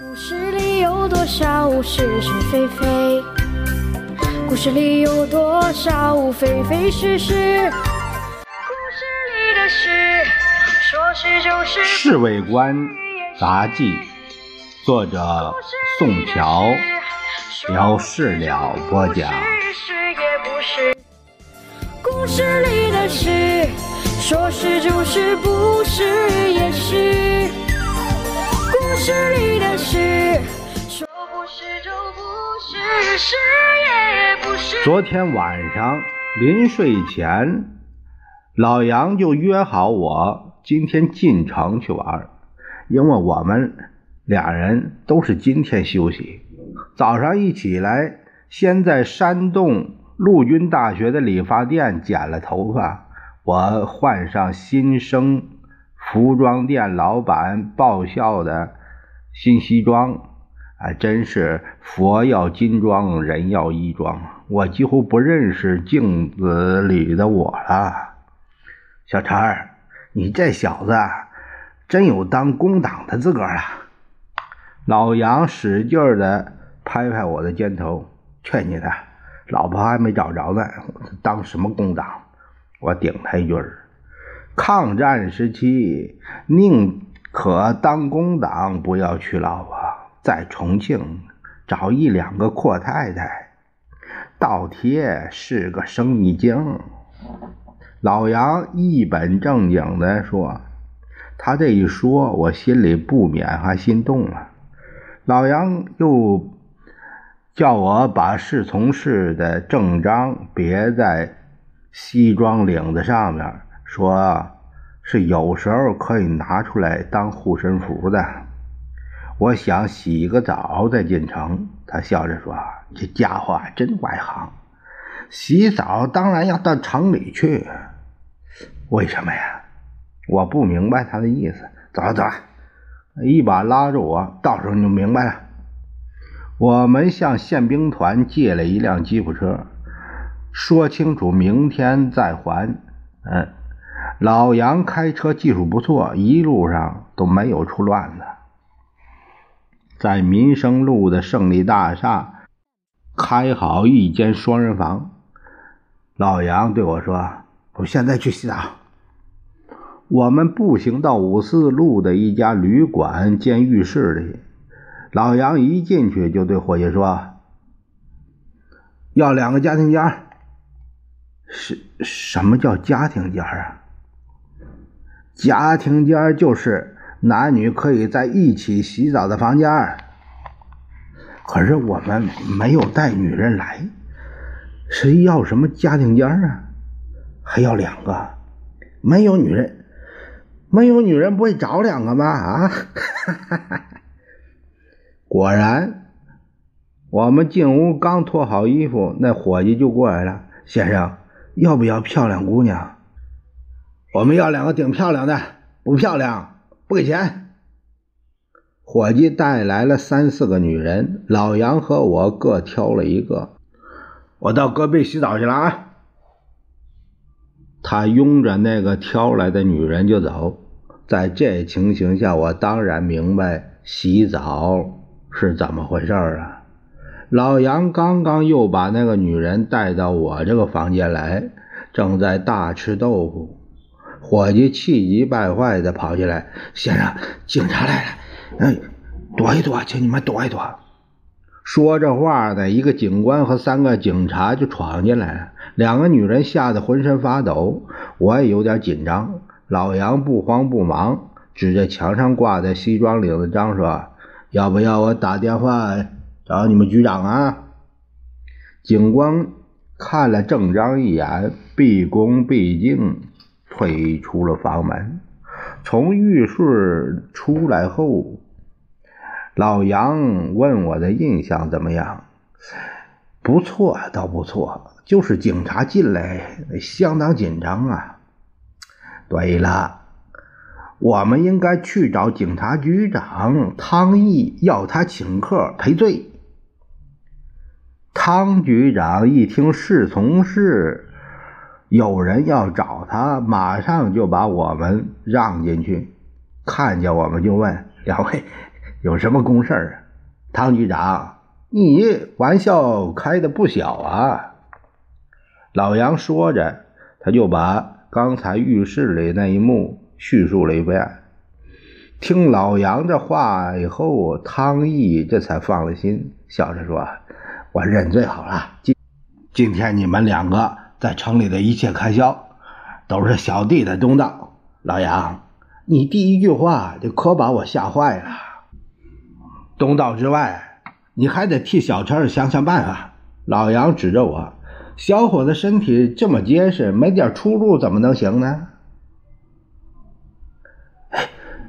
故事里有多少是是非非？故事里有多少非非是是？故事里的事，说是就是。《侍卫官杂记》，作者宋乔，由事了播讲。故事里的事，说是就是，不是也是。故事里的事，说不是就不是，是也不是。昨天晚上临睡前，老杨就约好我今天进城去玩，因为我们俩人都是今天休息。早上一起来，先在山洞。陆军大学的理发店剪了头发，我换上新生服装店老板报销的新西装，啊，真是佛要金装，人要衣装，我几乎不认识镜子里的我了。小陈儿，你这小子真有当工党的资格了。老杨使劲的拍拍我的肩头，劝你他。老婆还没找着呢，当什么工党？我顶他一句儿：抗战时期宁可当工党，不要娶老婆，在重庆找一两个阔太太，倒贴是个生意经。老杨一本正经的说，他这一说，我心里不免还心动了。老杨又。叫我把侍从室的正章别在西装领子上面，说是有时候可以拿出来当护身符的。我想洗个澡再进城。他笑着说：“这家伙真外行，洗澡当然要到城里去。为什么呀？我不明白他的意思。走了走了，一把拉着我，到时候你就明白了。”我们向宪兵团借了一辆吉普车，说清楚明天再还。嗯，老杨开车技术不错，一路上都没有出乱子。在民生路的胜利大厦开好一间双人房。老杨对我说：“我现在去洗澡。”我们步行到五四路的一家旅馆兼浴室里。老杨一进去就对伙计说：“要两个家庭间。”是什么叫家庭间啊？家庭间就是男女可以在一起洗澡的房间。可是我们没有带女人来，谁要什么家庭间啊？还要两个？没有女人，没有女人不会找两个吗？啊！果然，我们进屋刚脱好衣服，那伙计就过来了。先生，要不要漂亮姑娘？我们要两个顶漂亮的，不漂亮不给钱。伙计带来了三四个女人，老杨和我各挑了一个。我到隔壁洗澡去了啊！他拥着那个挑来的女人就走。在这情形下，我当然明白洗澡。是怎么回事啊？老杨刚刚又把那个女人带到我这个房间来，正在大吃豆腐。伙计气急败坏的跑进来：“先生，警察来了！哎，躲一躲，请你们躲一躲。”说这话呢，一个警官和三个警察就闯进来了。两个女人吓得浑身发抖，我也有点紧张。老杨不慌不忙，指着墙上挂在西装领子章说。要不要我打电话找你们局长啊？警官看了郑章一眼，毕恭毕敬退出了房门。从浴室出来后，老杨问我的印象怎么样？不错，倒不错。就是警察进来，相当紧张啊。对了。我们应该去找警察局长汤毅，要他请客赔罪。汤局长一听侍从室有人要找他，马上就把我们让进去，看见我们就问：“两位有什么公事啊？汤局长，你玩笑开的不小啊！老杨说着，他就把刚才浴室里那一幕叙述了一遍。听老杨这话以后，汤毅这才放了心，笑着说：“我认罪好了。今今天你们两个在城里的一切开销，都是小弟的东道。老杨，你第一句话就可把我吓坏了。东道之外，你还得替小陈想想办法。”老杨指着我：“小伙子身体这么结实，没点出路怎么能行呢？”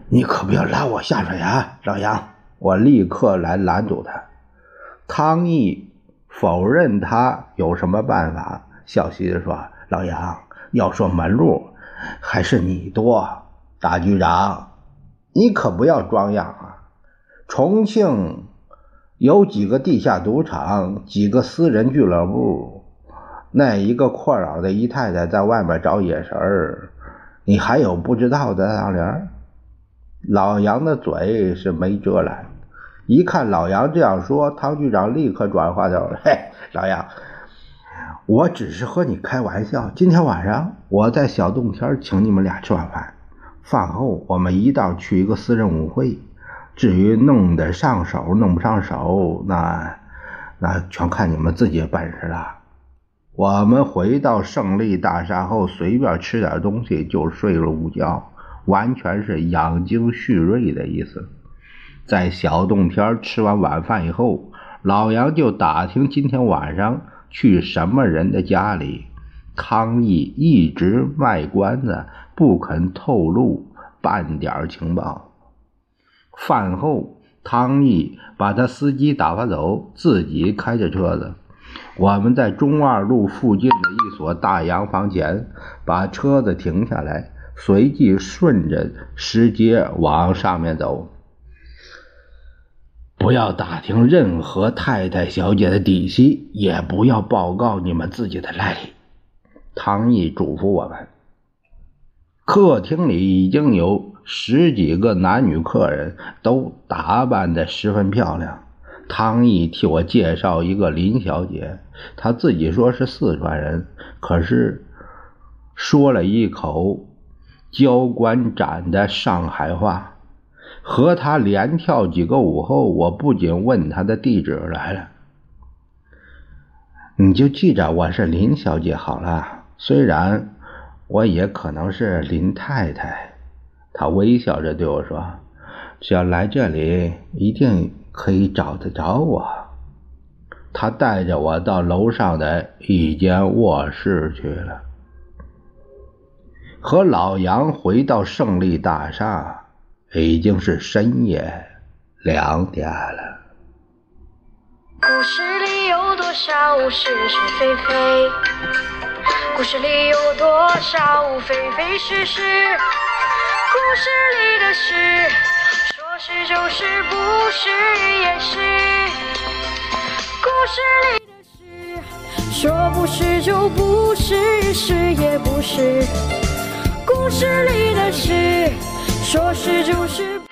你可不要拉我下水啊，老杨！我立刻来拦住他。汤毅否认他有什么办法，笑嘻嘻说：“老杨，要说门路，还是你多。大局长，你可不要装样啊！重庆有几个地下赌场，几个私人俱乐部，那一个阔老的姨太太在外面找野神儿，你还有不知道的大玲？”老杨的嘴是没遮拦，一看老杨这样说，唐局长立刻转话头：“嘿，老杨，我只是和你开玩笑。今天晚上我在小洞天请你们俩吃晚饭，饭后我们一道去一个私人舞会。至于弄得上手弄不上手，那那全看你们自己的本事了。我们回到胜利大厦后，随便吃点东西就睡了午觉。”完全是养精蓄锐的意思。在小洞天吃完晚饭以后，老杨就打听今天晚上去什么人的家里。汤毅一直卖关子，不肯透露半点情报。饭后，汤毅把他司机打发走，自己开着车子。我们在中二路附近的一所大洋房前把车子停下来。随即顺着石阶往上面走，不要打听任何太太小姐的底细，也不要报告你们自己的来历。唐毅嘱咐我们。客厅里已经有十几个男女客人，都打扮的十分漂亮。唐毅替我介绍一个林小姐，她自己说是四川人，可是说了一口。交关斩的上海话，和他连跳几个舞后，我不仅问他的地址来了。你就记着我是林小姐好了，虽然我也可能是林太太。他微笑着对我说：“只要来这里，一定可以找得着我。”他带着我到楼上的一间卧室去了。和老杨回到胜利大厦，已经是深夜两点了。故事里有多少是是非非？故事里有多少非非是是？故事里的事，说是就是，不是也是。故事里的事，说不是就不是，是也不是。故事里的事，说是就是。